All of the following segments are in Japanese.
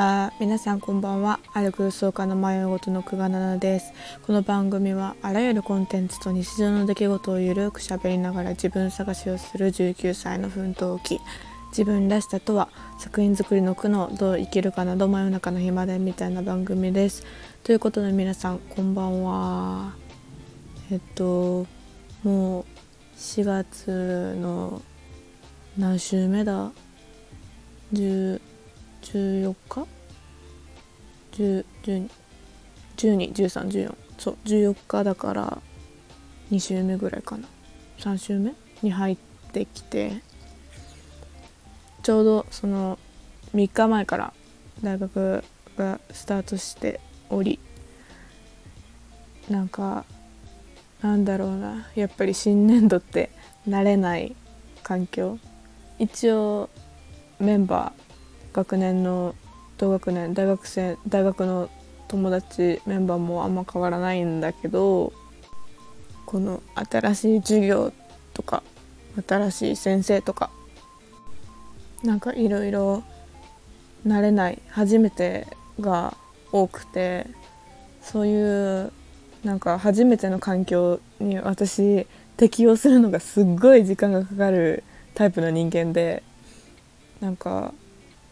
あ皆さんこんばんは。ある空想家の迷い事の久我奈々です。この番組はあらゆるコンテンツと日常の出来事をゆるく喋りながら自分探しをする19歳の奮闘期自分らしさとは作品作りの苦悩どう生きるかなど真夜中の暇でみたいな番組です。ということで皆さんこんばんは。えっともう4月の何週目だ？10 14日 ?12?12?13?14? そう14日だから2週目ぐらいかな3週目？に入ってきてちょうどその3日前から大学がスタートしておりなんかなんだろうなやっぱり新年度って慣れない環境一応メンバー学年の同学年大学生大学の友達メンバーもあんま変わらないんだけどこの新しい授業とか新しい先生とかなんかいろいろ慣れない初めてが多くてそういうなんか初めての環境に私適応するのがすっごい時間がかかるタイプの人間でなんか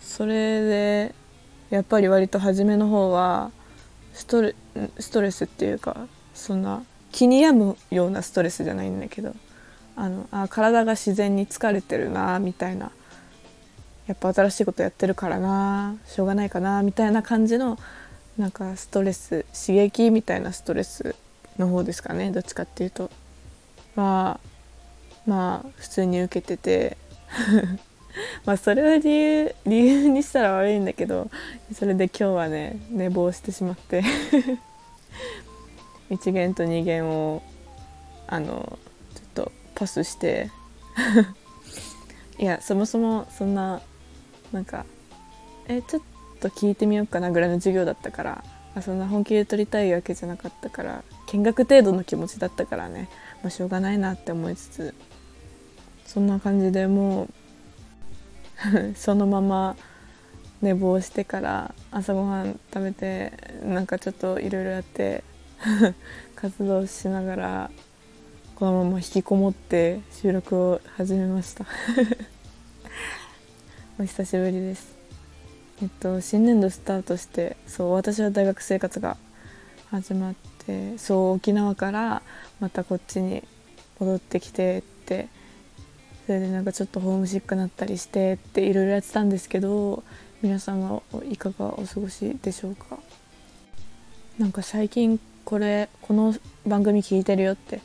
それでやっぱり割と初めの方はストレストレスっていうかそんな気に病むようなストレスじゃないんだけどあのあ体が自然に疲れてるなみたいなやっぱ新しいことやってるからなしょうがないかなみたいな感じのなんかストレス刺激みたいなストレスの方ですかねどっちかっていうと。まあまあ普通に受けてて。まあそれを理由理由にしたら悪いんだけどそれで今日はね寝坊してしまって。1限と2限をあのちょっとパスして。いやそもそもそんななんかえちょっと聞いてみようかなぐらいの授業だったから。あそんな本気で取りたいわけじゃなかったから見学程度の気持ちだったからね、まあ、しょうがないなって思いつつそんな感じでもう そのまま寝坊してから朝ごはん食べてなんかちょっといろいろやって 活動しながらこのまま引きこもって収録を始めました。お久しぶりです。えっと新年度スタートしてそう私は大学生活が始まってそう沖縄からまたこっちに戻ってきてってそれでなんかちょっとホームシックになったりしてっていろいろやってたんですけど皆さんはいかがお過ごしでしょうか？なんか最近これこの番組聞いてるよって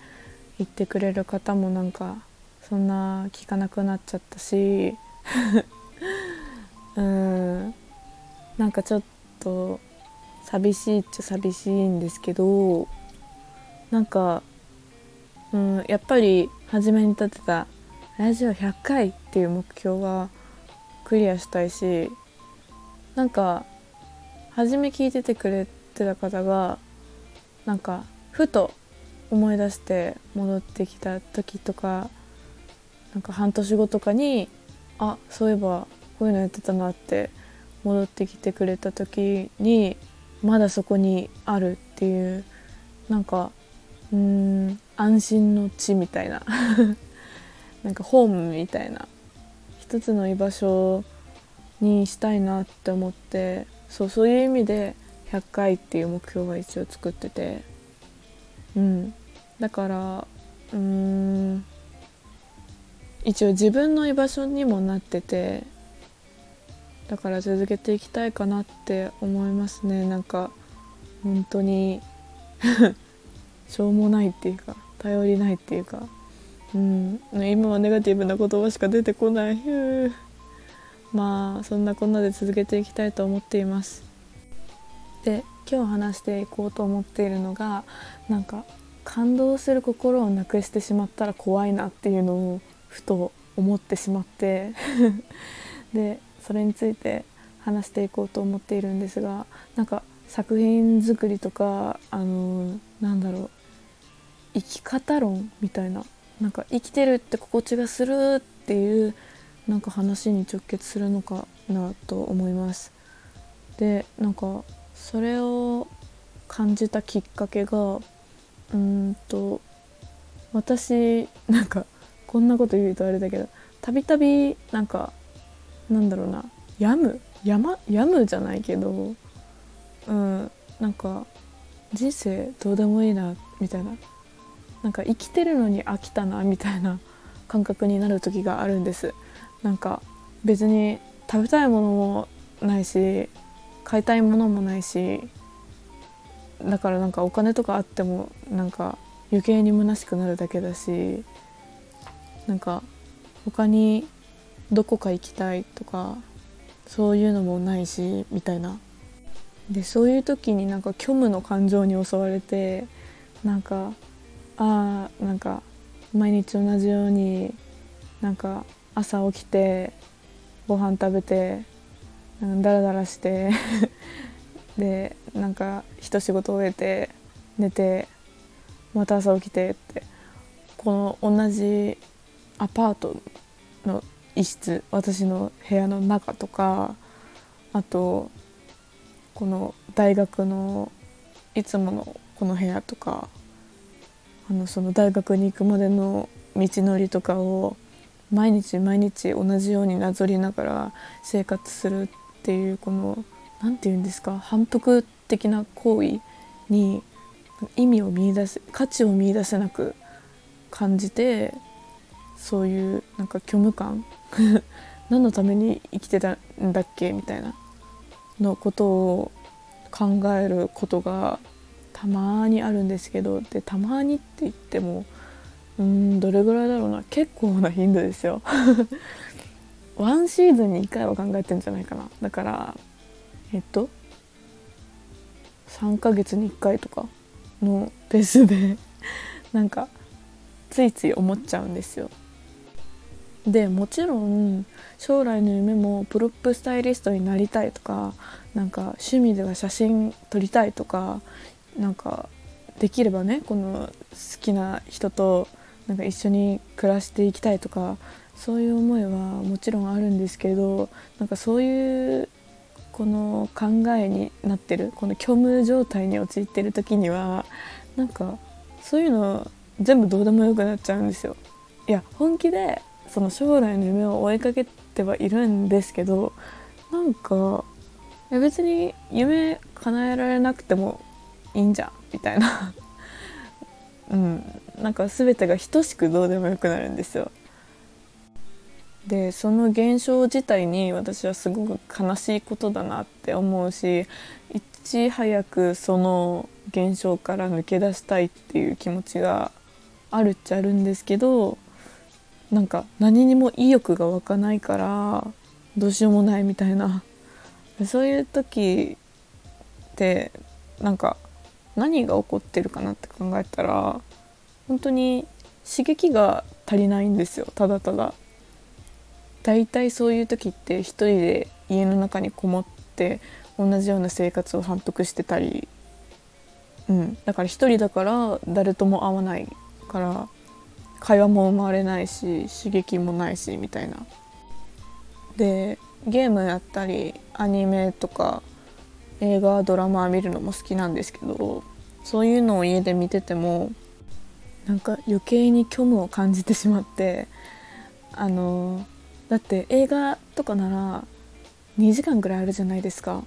言ってくれる方もなんかそんな聞かなくなっちゃったし うん。なんかちょっと寂しいっちゃ寂しいんですけどなんか、うん、やっぱり初めに立てたラジオ100回っていう目標はクリアしたいしなんか初め聞いててくれてた方がなんかふと思い出して戻ってきた時とかなんか半年後とかにあそういえばこういうのやってたなって戻ってきてくれた時にまだそこにあるっていうなんかうん安心の地みたいな。なんかホームみたいな一つの居場所にしたいなって思ってそうそういう意味で100回っていう目標は一応作ってて。うん。だからうーん。一応自分の居場所にもなっててだから続けていきたいかなって思いますね。なんか本当に しょうもないっていうか頼りないっていうか。うん、今はネガティブな言葉しか出てこない。まあそんなこんなで続けていきたいと思っています。で今日話していこうと思っているのがなんか感動する心をなくしてしまったら怖いなっていうのをふと思ってしまって。でそれについて話していこうと思っているんですがなんか作品作りとかあのなんだろう。生き方論みたいななんか生きてるって心地がするっていうなんか話に直結するのかなと思います。でなんかそれを感じたきっかけがうーんと私なんかこんなこと言うとあれだけどたびたびなんかなんだろうな病む？山病むじゃないけどうんなんか人生どうでもいいなみたいな。なんか生きてるのに飽きたなみたいな感覚になる時があるんです。なんか別に食べたいものもないし買いたいものもないしだからなんかお金とかあってもなんか余計に虚しくなるだけだしなんか他にどこか行きたいとかそういうのもないしみたいな。でそういう時になんか虚無の感情に襲われてなんかあなんか毎日同じようになんか朝起きてご飯食べてダラダラして でなんか一仕事終えて寝てまた朝起きてってこの同じアパートの一室私の部屋の中とかあとこの大学のいつものこの部屋とかあのその大学に行くまでの道のりとかを毎日毎日同じようになぞりながら生活するっていうこの何て言うんですか反復的な行為に意味を見出す価値を見出せなく感じてそういうなんか虚無感何のために生きてたんだっけみたいなのことを考えることがたまにあるんですけどでたまにって言ってもうんどれぐらいだろうな。結構な頻度ですよ。ワンシーズンに1回は考えてんじゃないかな。だからえっと3ヶ月に1回とかのペースで なんかついつい思っちゃうんですよ。でもちろん将来の夢もプロップスタイリストになりたいとかなんか趣味では写真撮りたいとかなんかできればねこの好きな人となんか一緒に暮らしていきたいとかそういう思いはもちろんあるんですけどなんかそういうこの考えになってるこの虚無状態に陥ってる時にはなんかそういうの全部どうでもよくなっちゃうんですよ。いや本気でその将来の夢を追いかけてはいるんですけどなんか別に夢叶えられなくてもいいんじゃんみたいな。うん。なんか全てが等しくどうでもよくなるんですよ。でその現象自体に私はすごく悲しいことだなって思うしいち早くその現象から抜け出したいっていう気持ちがあるっちゃあるんですけどなんか何にも意欲が湧かないからどうしようもないみたいな。そういう時ってなんか何が起こってるかなって考えたら本当に刺激が足りないんですよただただ。だいたいそういう時って一人で家の中にこもって同じような生活を反復してたり、うん、だから一人だから誰とも会わないから会話も生まれないし刺激もないしみたいな。でゲームやったりアニメとか映画ドラマ見るのも好きなんですけどそういうのを家で見ててもなんか余計に虚無を感じてしまってあのだって映画とかなら2時間ぐらいあるじゃないですか。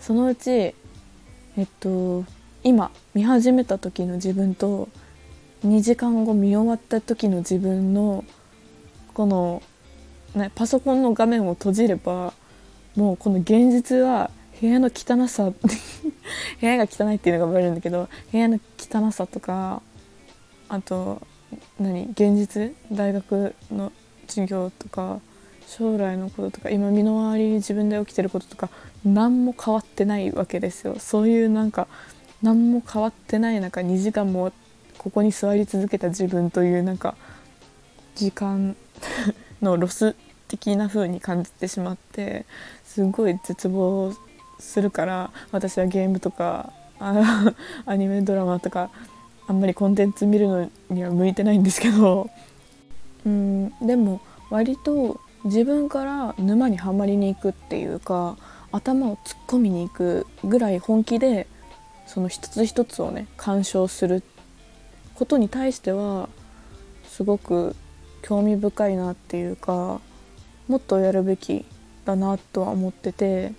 そのうちえっと今見始めた時の自分と2時間後見終わった時の自分のこの、ね、パソコンの画面を閉じればもうこの現実は部屋の汚さ 部屋が汚いっていうのがバレるんだけど部屋の汚さとかあと何現実大学の授業とか将来のこととか今身の回りに自分で起きてることとか何も変わってないわけですよ。そういうなんか何も変わってない中2時間もここに座り続けた自分というなんか時間 のロス的な風に感じてしまってすごい絶望するから私はゲームとか アニメドラマとかあんまりコンテンツ見るのには向いてないんですけど。うんでも割と自分から沼にはまりに行くっていうか頭を突っ込みに行くぐらい本気でその一つ一つをね鑑賞することに対してはすごく興味深いなっていうかもっとやるべきだなとは思ってて。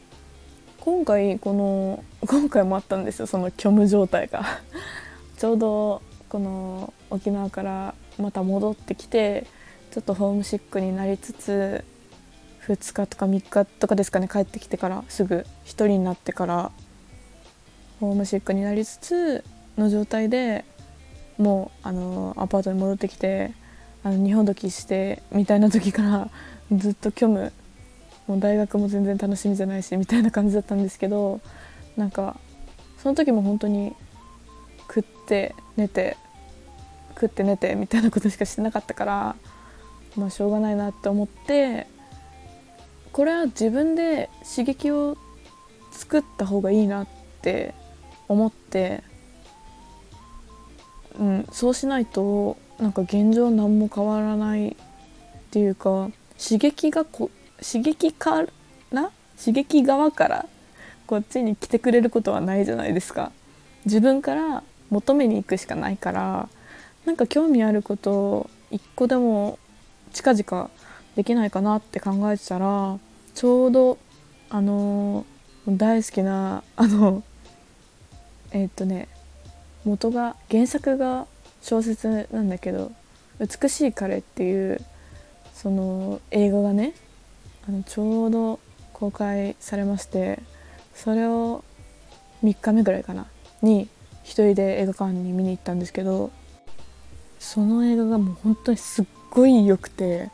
今回この今回もあったんですよその虚無状態が。ちょうどこの沖縄からまた戻ってきてちょっとホームシックになりつつ2日とか3日とかですかね帰ってきてからすぐ1人になってからホームシックになりつつの状態でもうあのアパートに戻ってきてあの日本時してみたいな時からずっと虚無もう大学も全然楽しみじゃないしみたいな感じだったんですけどなんかその時も本当に食って寝て食って寝てみたいなことしかしてなかったからまあしょうがないなって思ってこれは自分で刺激を作った方がいいなって思って、うん、そうしないとなんか現状何も変わらないっていうか刺激がこ刺激から刺激側からこっちに来てくれることはないじゃないですか。自分から求めに行くしかないから。なんか興味あることを一個でも近々できないかなって考えてたらちょうどあの、大好きなあのえー、っとね元が原作が小説なんだけど「美しい彼」っていうその映画がねあのちょうど公開されましてそれを3日目ぐらいかなに一人で映画館に見に行ったんですけどその映画がもう本当にすっごい良くて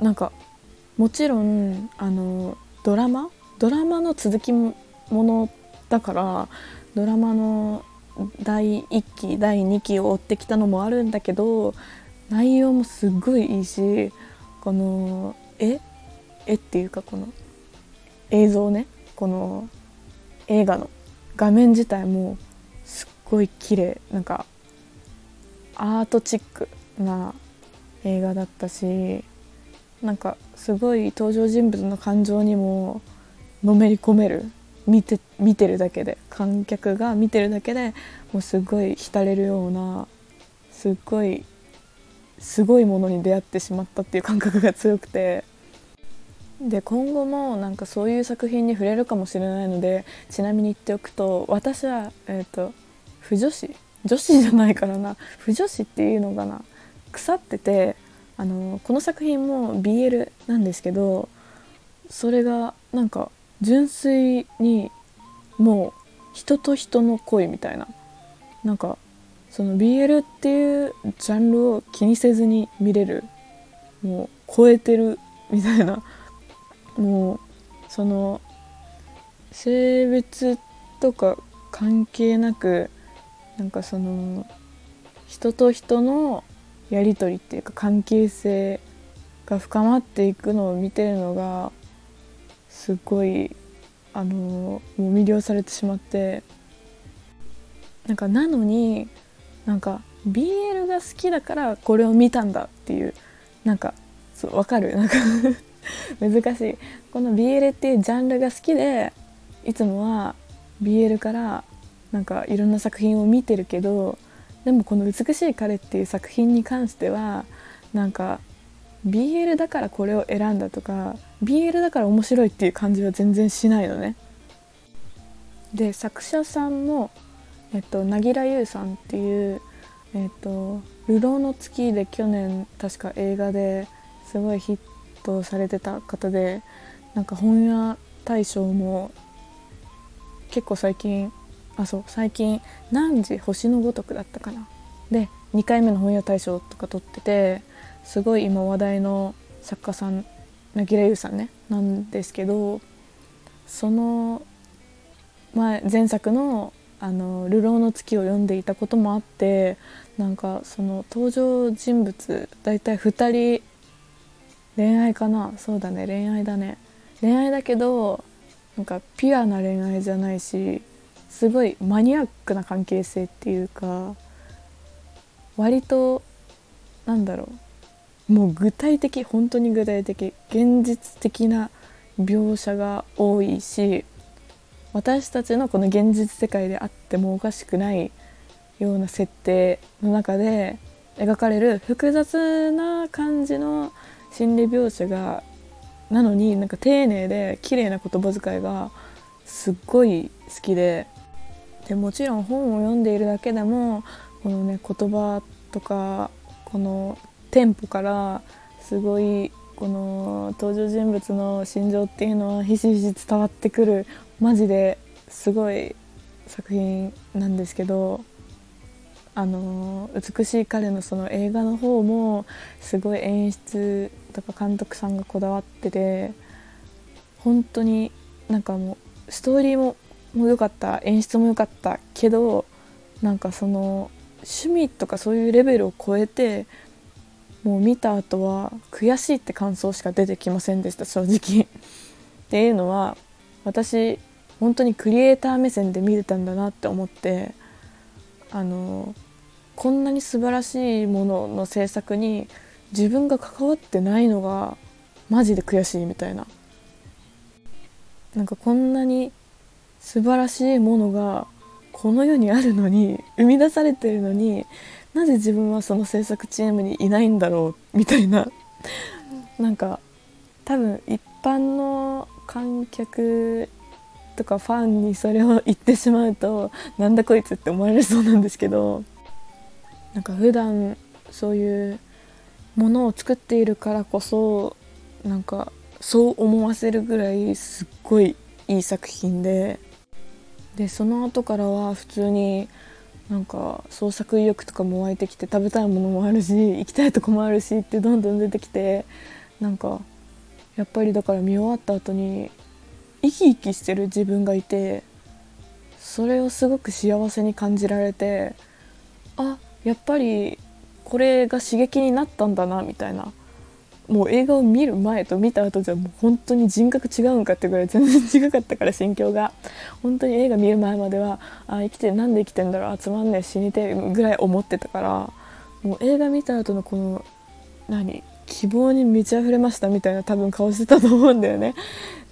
なんかもちろんあのドラマドラマの続きものだからドラマの第1期第2期を追ってきたのもあるんだけど内容もすっごいいいしこの絵絵っていうかこの映像ね。この映画の画面自体もすっごい綺麗。なんかアートチックな映画だったしなんかすごい登場人物の感情にものめり込める。見て見てるだけで。観客が見てるだけでもうすごい浸れるようなすっごいすごいものに出会ってしまったっていう感覚が強くて。で今後もなんかそういう作品に触れるかもしれないのでちなみに言っておくと私は、えーと、不女子女子じゃないからな不女子っていうのかな腐っててあのこの作品も BL なんですけどそれがなんか純粋にもう人と人の恋みたいななんかその BL っていうジャンルを気にせずに見れるもう超えてるみたいなもうその性別とか関係なくなんかその人と人のやり取りっていうか関係性が深まっていくのを見てるのがすごいあのもう魅了されてしまってなんかなのになんか BL が好きだからこれを見たんだっていうなんかそう分かる？なんか 難しいこの BL っていうジャンルが好きでいつもは BL からなんかいろんな作品を見てるけどでもこの「美しい彼」っていう作品に関してはなんか BL だからこれを選んだとか BL だから面白いっていう感じは全然しないのね。で作者さんも、えっと、凪良優さんっていう「えっと、流浪の月」で去年確か映画ですごいヒットされてた方でなんか本屋大賞も結構最近あそう最近「何時星のごとく」だったかな。で2回目の本屋大賞とか取っててすごい今話題の作家さん凪良優さんねなんですけどその前前作のあの「流浪の月」を読んでいたこともあってなんかその登場人物大体2人恋愛かな？そうだね。恋愛だね。恋愛だけどなんかピュアな恋愛じゃないしすごいマニアックな関係性っていうか割となんだろう。もう具体的本当に具体的現実的な描写が多いし私たちのこの現実世界であってもおかしくないような設定の中で描かれる複雑な感じの心理描写がなのになんか丁寧で綺麗な言葉遣いがすっごい好きで。でもちろん本を読んでいるだけでもこのね言葉とかこのテンポからすごいこの登場人物の心情っていうのはひしひし伝わってくるマジですごい作品なんですけど。あの美しい彼のその映画の方もすごい演出とか監督さんがこだわってて本当になんかもうストーリーもも良かった演出も良かったけどなんかその趣味とかそういうレベルを超えてもう見た後は悔しいって感想しか出てきませんでした正直。っていうのは私本当にクリエイター目線で見れたんだなって思ってあのこんなに素晴らしいものの制作に自分が関わってないのがマジで悔しいみたいな。なんかこんなに素晴らしいものがこの世にあるのに生み出されてるのになぜ自分はその制作チームにいないんだろうみたいな。なんか多分一般の観客とかファンにそれを言ってしまうとなんだこいつって思われそうなんですけどなんか普段そういうものを作っているからこそなんかそう思わせるぐらいすっごいいい作品で。でその後からは普通になんか創作意欲とかも湧いてきて食べたいものもあるし行きたいとこもあるしってどんどん出てきてなんかやっぱりだから見終わった後に生き生きしてる自分がいてそれをすごく幸せに感じられてあやっぱりこれが刺激になったんだなみたいな。もう映画を見る前と見た後じゃもう本当に人格違うんかってぐらい全然違かったから心境が。本当に映画見る前まではあ生きてなんで生きてんだろう集まんねえ死にてぐらい思ってたからもう映画見た後のこの何？希望に満ち溢れましたみたいな多分顔してたと思うんだよね。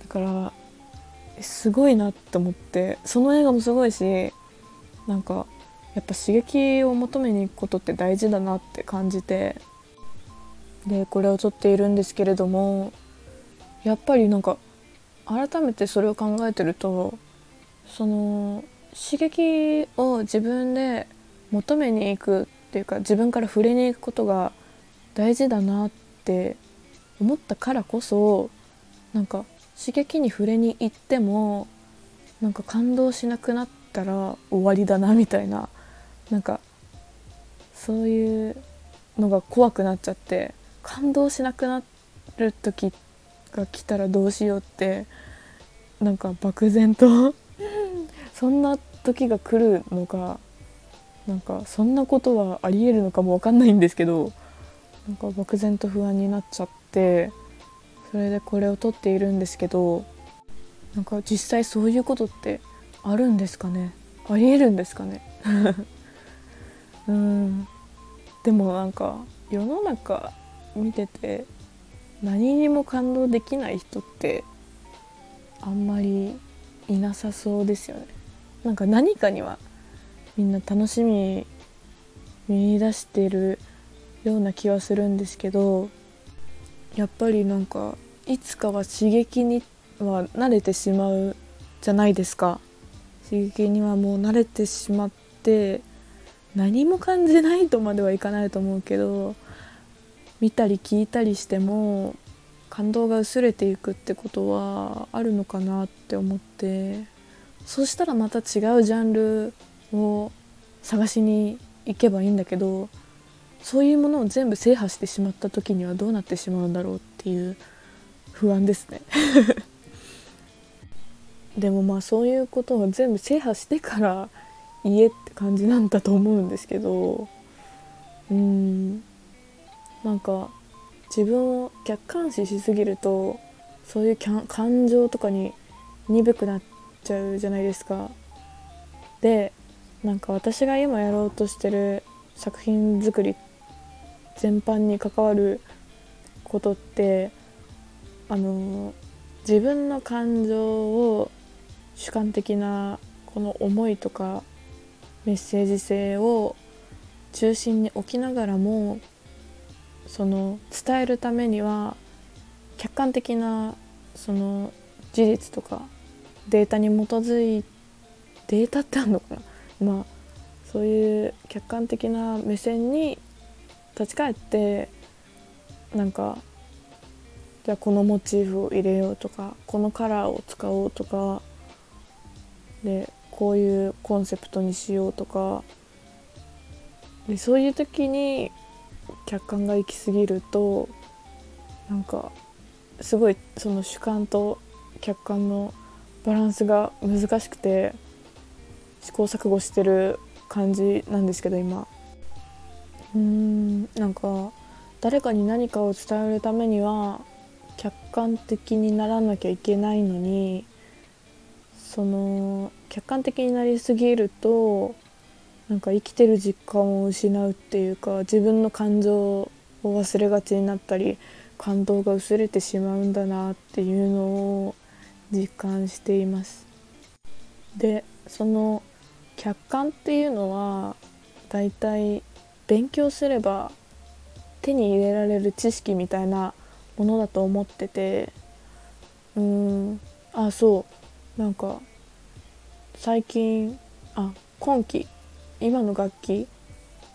だからすごいなって思ってその映画もすごいしなんかやっぱ刺激を求めに行くことって大事だなって感じてでこれを撮っているんですけれどもやっぱりなんか改めてそれを考えてるとその刺激を自分で求めに行くっていうか自分から触れに行くことが大事だなって思ったからこそなんか刺激に触れに行ってもなんか感動しなくなったら終わりだなみたいななんかそういうのが怖くなっちゃって感動しなくなる時が来たらどうしようってなんか漠然とそんな時が来るのかなんかそんなことはありえるのかも分かんないんですけどなんか漠然と不安になっちゃってそれでこれを撮っているんですけどなんか実際そういうことってあるんですかね？ありえるんですかね？うん。でもなんか世の中見てて何にも感動できない人ってあんまりいなさそうですよね。なんか何かにはみんな楽しみ見出してるような気はするんですけどやっぱりなんかいつかは刺激には慣れてしまうじゃないですか。刺激にはもう慣れてしまって何も感じないとまではいかないと思うけど見たり聞いたりしても感動が薄れていくってことはあるのかなって思ってそしたらまた違うジャンルを探しに行けばいいんだけどそういうものを全部制覇してしまった時にはどうなってしまうんだろうっていう不安ですね。でもまあそういうことを全部制覇してから家って感じなんだと思うんですけどうんなんか自分を客観視しすぎるとそういう感情とかに鈍くなっちゃうじゃないですか。でなんか私が今やろうとしてる作品作り全般に関わることってあの自分の感情を主観的なこの思いとかメッセージ性を中心に置きながらもその伝えるためには客観的なその事実とかデータに基づいデータってあるのかな？まあそういう客観的な目線に立ち返ってなんかじゃあこのモチーフを入れようとかこのカラーを使おうとかでこういうコンセプトにしようとか。でそういう時に客観が行き過ぎるとなんかすごいその主観と客観のバランスが難しくて試行錯誤してる感じなんですけど今。うーんなんか誰かに何かを伝えるためには客観的にならなきゃいけないのにその客観的になりすぎるとなんか生きてる実感を失うっていうか自分の感情を忘れがちになったり感動が薄れてしまうんだなっていうのを実感しています。でその客観っていうのはだいたい勉強すれば手に入れられる知識みたいなものだと思っててうーんあそう。なんか最近あ今期今の学期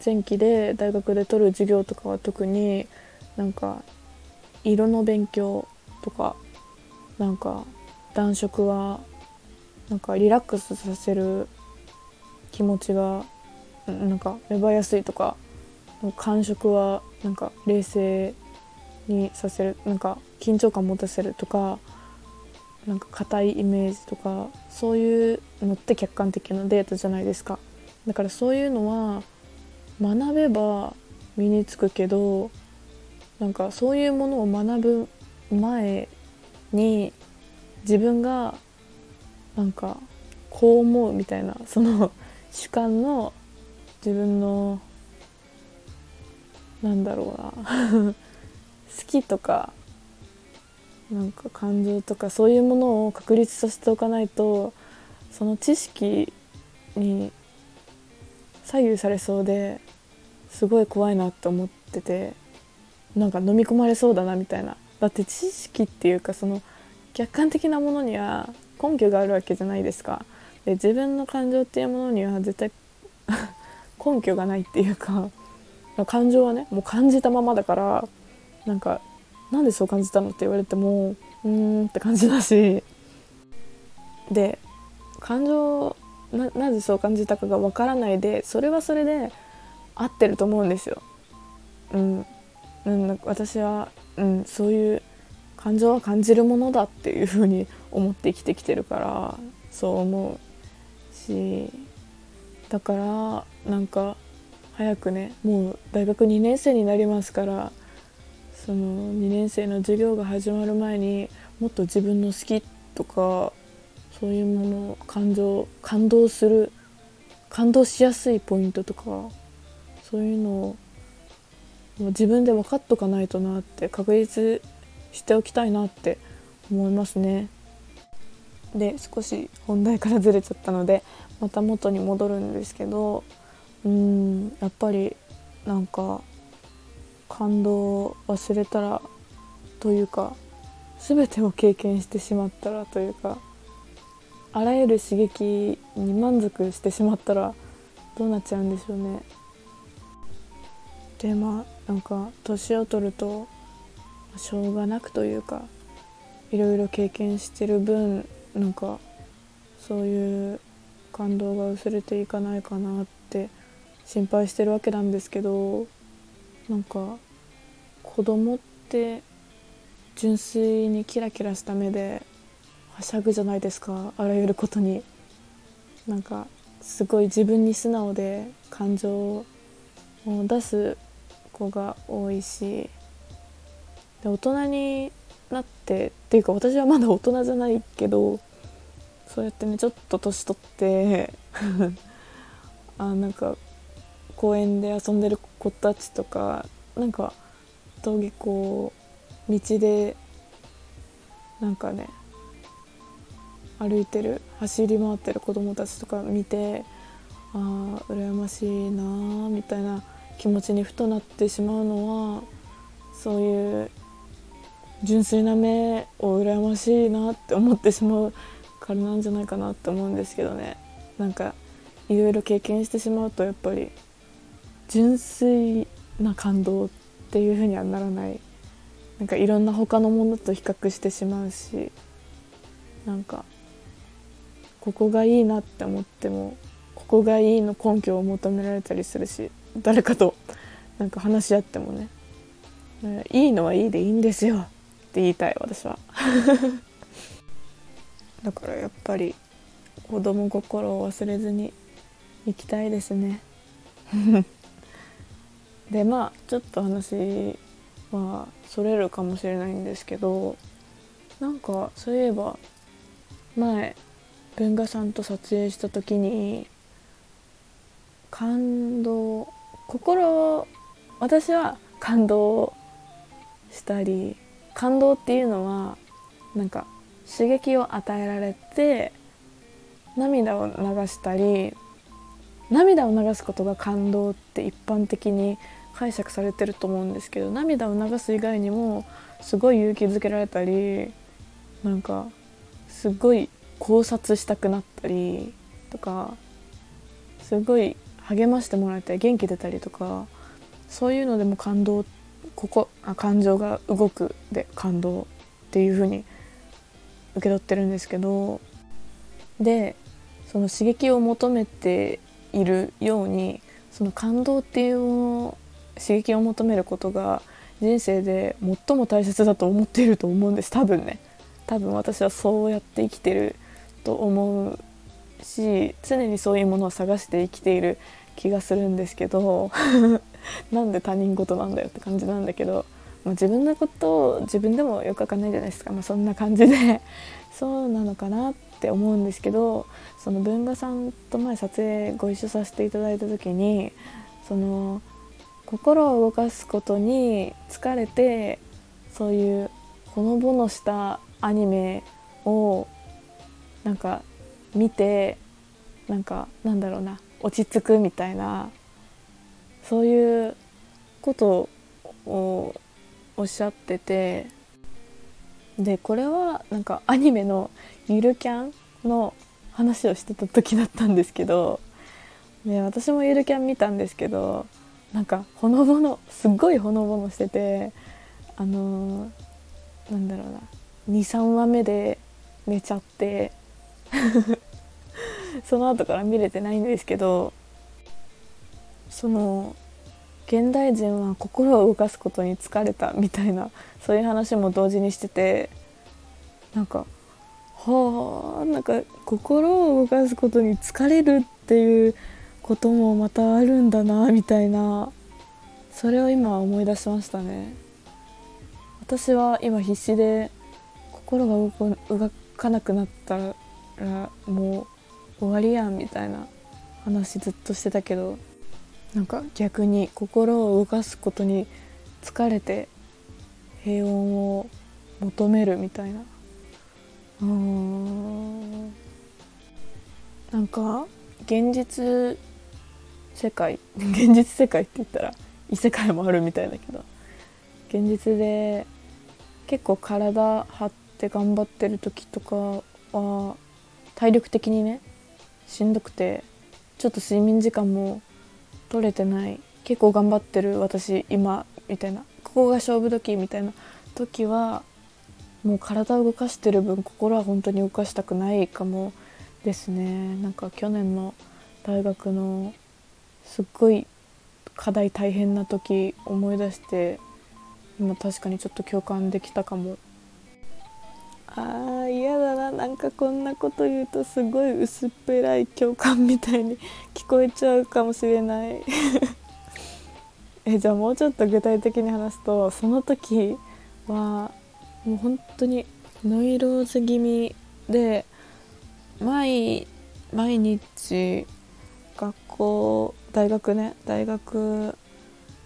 前期で大学で取る授業とかは特になんか色の勉強とかなんか暖色はなんかリラックスさせる気持ちがなんか芽生えやすいとか感触はなんか冷静にさせるなんか緊張感持たせるとかなんか硬いイメージとかそういうのって客観的なデータじゃないですか。だからそういうのは学べば身につくけどなんかそういうものを学ぶ前に自分がなんかこう思うみたいなその主観の自分のなんだろうな 好きとかなんか感情とかそういうものを確立させておかないとその知識に左右されそうですごい怖いなって思っててなんか飲み込まれそうだなみたいな。だって知識っていうかその客観的なものには根拠があるわけじゃないですか。で自分の感情っていうものには絶対 根拠がないっていうか感情はねもう感じたままだからなんかなんでそう感じたのって言われてもうーんって感じだし。で感情ななぜそう感じたかがわからないでそれはそれで合ってると思うんですよ。うん、うん、私は、うん、そういう感情は感じるものだっていうふうに思って生きてきてるからそう思うし。だからなんか早くねもう大学2年生になりますからその2年生の授業が始まる前にもっと自分の好きとかそういうもの感情感動する感動しやすいポイントとかそういうのを自分で分かっとかないとなって確実しておきたいなって思いますね。で少し本題からずれちゃったのでまた元に戻るんですけどうんやっぱりなんか感動を忘れたらというか全てを経験してしまったらというかあらゆる刺激に満足してしまったらどうなっちゃうんでしょうね。でまあなんか年を取るとしょうがなくというかいろいろ経験してる分なんかそういう感動が薄れていかないかなって心配してるわけなんですけどなんか子供って純粋にキラキラした目ではしゃぐじゃないですかあらゆることに。なんかすごい自分に素直で感情を出す子が多いしで大人になってっていうか私はまだ大人じゃないけどそうやってねちょっと年取って あなんか公園で遊んでる子たちとかなんか登下校道でなんかね歩いてる走り回ってる子供たちとか見てああ羨ましいなーみたいな気持ちにふとなってしまうのはそういう純粋な目を羨ましいなって思ってしまうからなんじゃないかなって思うんですけどね。なんかいろいろ経験してしまうとやっぱり純粋な感動っていう風にはならない。なんかいろんな他のものと比較してしまうしなんかここがいいなって思ってもここがいいの根拠を求められたりするし誰かとなんか話し合ってもねいいのはいいでいいんですよって言いたい私は。だからやっぱり子供心を忘れずに行きたいですねでまあちょっと話はそれるかもしれないんですけどなんかそういえば前文雅さんと撮影した時に感動心私は感動したり感動っていうのはなんか刺激を与えられて涙を流したり涙を流すことが感動って一般的に解釈されてると思うんですけど涙を流す以外にもすごい勇気づけられたりなんかすごい考察したくなったりとかすごい励ましてもらえて元気出たりとかそういうのでも感動ここあ感情が動くで感動っていう風に受け取ってるんですけどでその刺激を求めているようにその感動っていうもの刺激を求めることが人生で最も大切だと思っていると思うんです。多分ね。多分私はそうやって生きてると思うし常にそういうものを探して生きている気がするんですけど なんで他人事なんだよって感じなんだけど、まあ、自分のことを自分でもよくわかんないじゃないですか、まあ、そんな感じで。そうなのかなってって思うんですけどその文雅さんと前撮影ご一緒させていただいた時にその心を動かすことに疲れてそういうほのぼのしたアニメをなんか見てなんかなんだろうな落ち着くみたいなそういうことをおっしゃっててでこれはなんかアニメの「ゆるキャン」の話をしてた時だったんですけどで私もゆるキャン見たんですけどなんかほのぼのすっごいほのぼのしててあのー、なんだろうな23話目で寝ちゃって その後から見れてないんですけどその現代人は心を動かすことに疲れたみたいなそういう話も同時にしててなんかはあなんか心を動かすことに疲れるっていうこともまたあるんだなみたいな。それを今思い出しましたね。私は今必死で心が動かなくなったらもう終わりやんみたいな話ずっとしてたけどなんか逆に心を動かすことに疲れて平穏を求めるみたいな。なんか現実世界 現実世界って言ったら異世界もあるみたいだけど現実で結構体張って頑張ってる時とかは体力的にねしんどくてちょっと睡眠時間も取れてない結構頑張ってる私今みたいなここが勝負時みたいな時はもう体を動かしてる分心は本当に動かしたくないかもですね。なんか去年の大学のすっごい課題大変な時思い出して今確かにちょっと共感できたかも。あー嫌だな。なんかこんなこと言うとすごい薄っぺらい共感みたいに 聞こえちゃうかもしれない。えじゃあもうちょっと具体的に話すとその時はもう本当にノイローゼ気味で毎毎日学校大学ね大学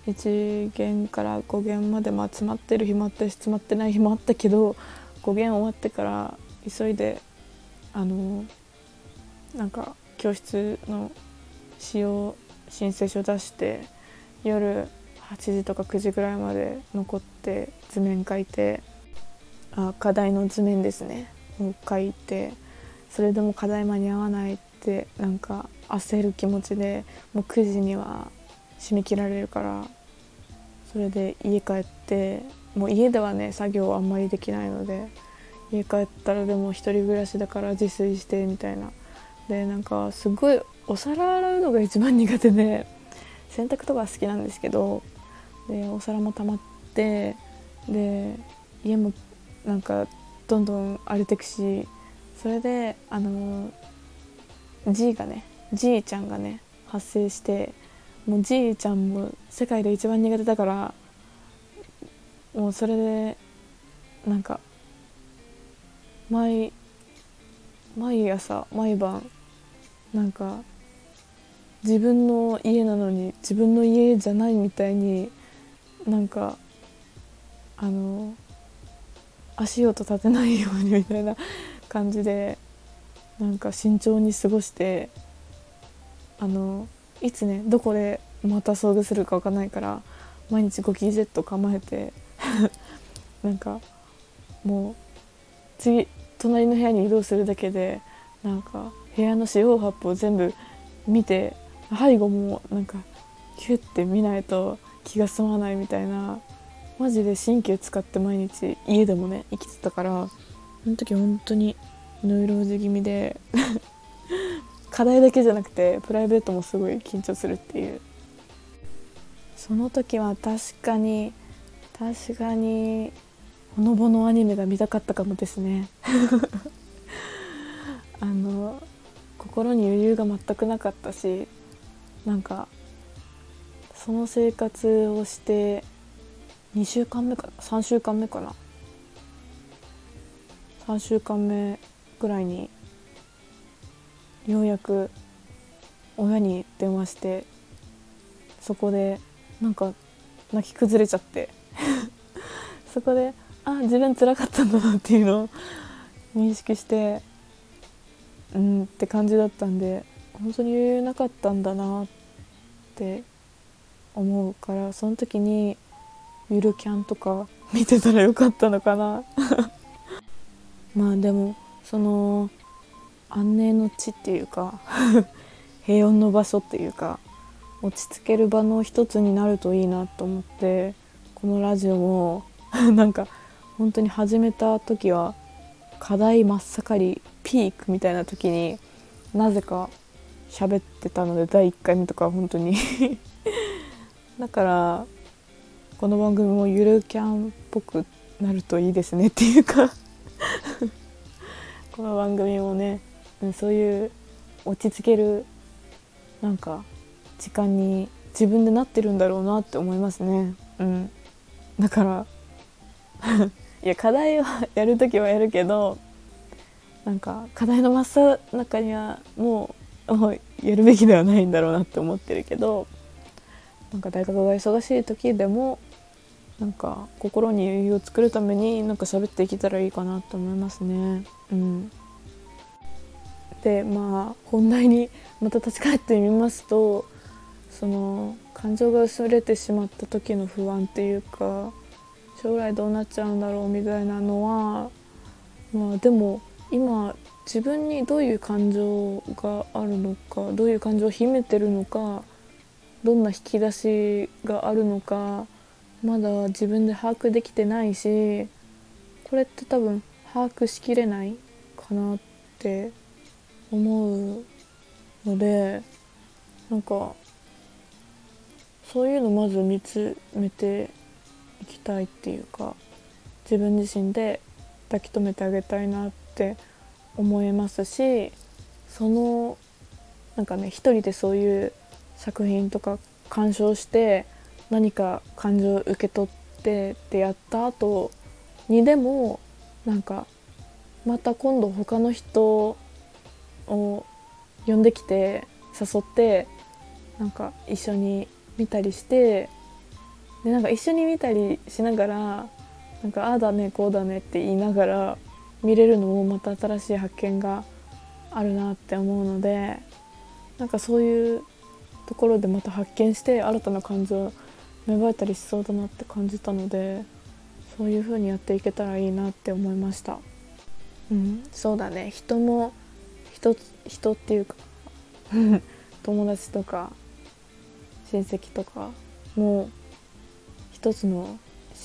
1限から5限まで、まあ、詰まってる日もあったし詰まってない日もあったけど語源終わってから急いであのなんか教室の使用申請書出して夜8時とか9時ぐらいまで残って図面書いてあ課題の図面ですね。を書いてそれでも課題間に合わないってなんか焦る気持ちでもう9時には締め切られるからそれで家帰ってもう家ではね作業あんまりできないので家帰ったらでも一人暮らしだから自炊してみたいな。でなんかすごいお皿洗うのが一番苦手で洗濯とか好きなんですけどでお皿も溜まってで家もなんかどんどん荒れてくしそれであの G がね G ちゃんがね発生してもう G ちゃんも世界で一番苦手だからもうそれでなんか毎毎朝毎晩なんか自分の家なのに自分の家じゃないみたいになんかあの足音立てないようにみたいな感じでなんか慎重に過ごしてあのいつねどこでまた遭遇するか分かんないから毎日ゴキジェット構えて なんかもう次隣の部屋に移動するだけでなんか部屋の四方八方全部見て背後もなんかキュッて見ないと気が済まないみたいなマジで神経使って毎日家でもね生きてたからその時本当にノイローゼ気味で 課題だけじゃなくてプライベートもすごい緊張するっていう。その時は確かに確かにほのぼのアニメが見たかったかもですね。あの心に余裕が全くなかったしなんかその生活をして2週間目かな3週間目かな3週間目ぐらいにようやく親に電話してそこでなんか泣き崩れちゃって。そこであ自分辛かったんだなっていうのを認識してうんって感じだったんで本当に余裕なかったんだなって思うからその時にゆるキャンとか見てたらよかったのかな。まあでもその安寧の地っていうか 平穏の場所っていうか落ち着ける場の一つになるといいなと思ってこのラジオも なんか本当に始めた時は課題真っ盛りピークみたいな時になぜか喋ってたので第1回目とか本当に。だからこの番組もゆるキャンっぽくなるといいですねっていうか この番組もねそういう落ち着けるなんか時間に自分でなってるんだろうなって思いますね。うん、だから いや課題はやる時はやるけどなんか課題の真っ最中にはもうもうやるべきではないんだろうなって思ってるけどなんか大学が忙しい時でもなんか心に余裕を作るためになんか喋っていけたらいいかなと思いますね。うん、でまあ本題にまた立ち返ってみますとその感情が薄れてしまった時の不安っていうか将来どうなっちゃうんだろうみたいなのはまあでも今自分にどういう感情があるのかどういう感情を秘めてるのかどんな引き出しがあるのかまだ自分で把握できてないしこれって多分把握しきれないかなって思うのでなんかそういうのまず見つめていきたいっていうか自分自身で抱き留めてあげたいなって思いますしそのなんかね一人でそういう作品とか鑑賞して何か感情を受け取ってってやった後にでもなんかまた今度他の人を呼んできて誘ってなんか一緒に見たりしてでなんか一緒に見たりしながらなんかああだねこうだねって言いながら見れるのもまた新しい発見があるなって思うのでなんかそういうところでまた発見して新たな感情芽生えたりしそうだなって感じたのでそういう風にやっていけたらいいなって思いましたうんそうだね人も人人っていうか 友達とか親戚とかも一つの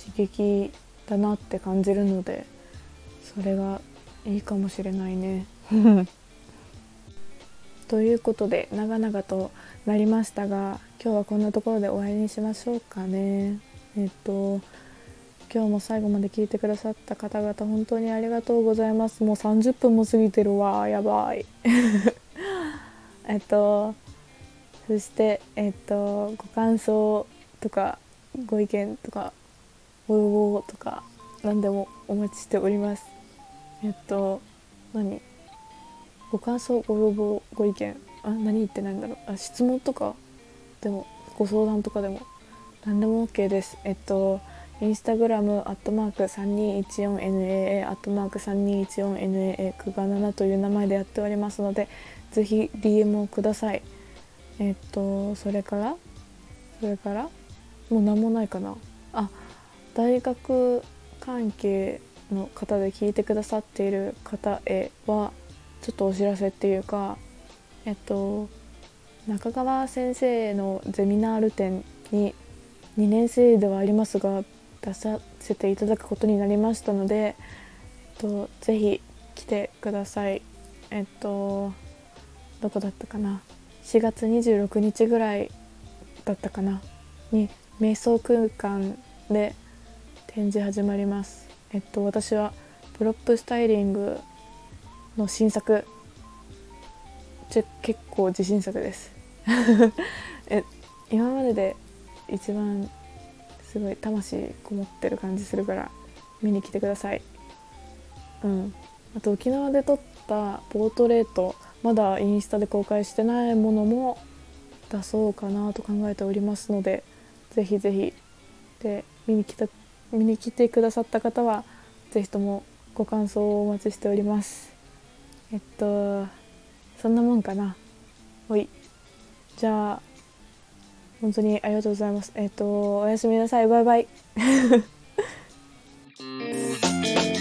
刺激だなって感じるのでそれがいいかもしれないね。ということで長々となりましたが今日はこんなところで終わりにしましょうかね。えっと今日も最後まで聞いてくださった方々本当にありがとうございます。もう30分も過ぎてるわ。やばい。えっとそしてえっとご感想とかご意見とかご要望とか何でもお待ちしております。えっと何？ご感想ご要望ご意見。あ何言ってないんだろう。あ質問とかでもご相談とかでも。何でも OK です。えっとインスタグラムアットマーク 3214NAA アットマーク 3214NAA 9が7という名前でやっておりますのでぜひ DM をください。えっとそれから？それから？もう何もないかな。あ大学関係の方で聞いてくださっている方へはちょっとお知らせっていうかえっと中川先生のゼミナール展に2年生ではありますが出させていただくことになりましたので、えっと、ぜひ来てください。えっとどこだったかな？4月26日ぐらいだったかな？に瞑想空間で展示始まります。えっと私はプロップスタイリングの新作。ち結構自信作です。え今までで一番すごい魂こもってる感じするから見に来てください。うん。あと沖縄で撮ったポートレートまだインスタで公開してないものも出そうかなと考えておりますのでぜひぜひで見に来た見に来てくださった方は是非ともご感想をお待ちしております。えっとそんなもんかな。ほい。じゃあ本当にありがとうございます。えっとおやすみなさい。バイバイ。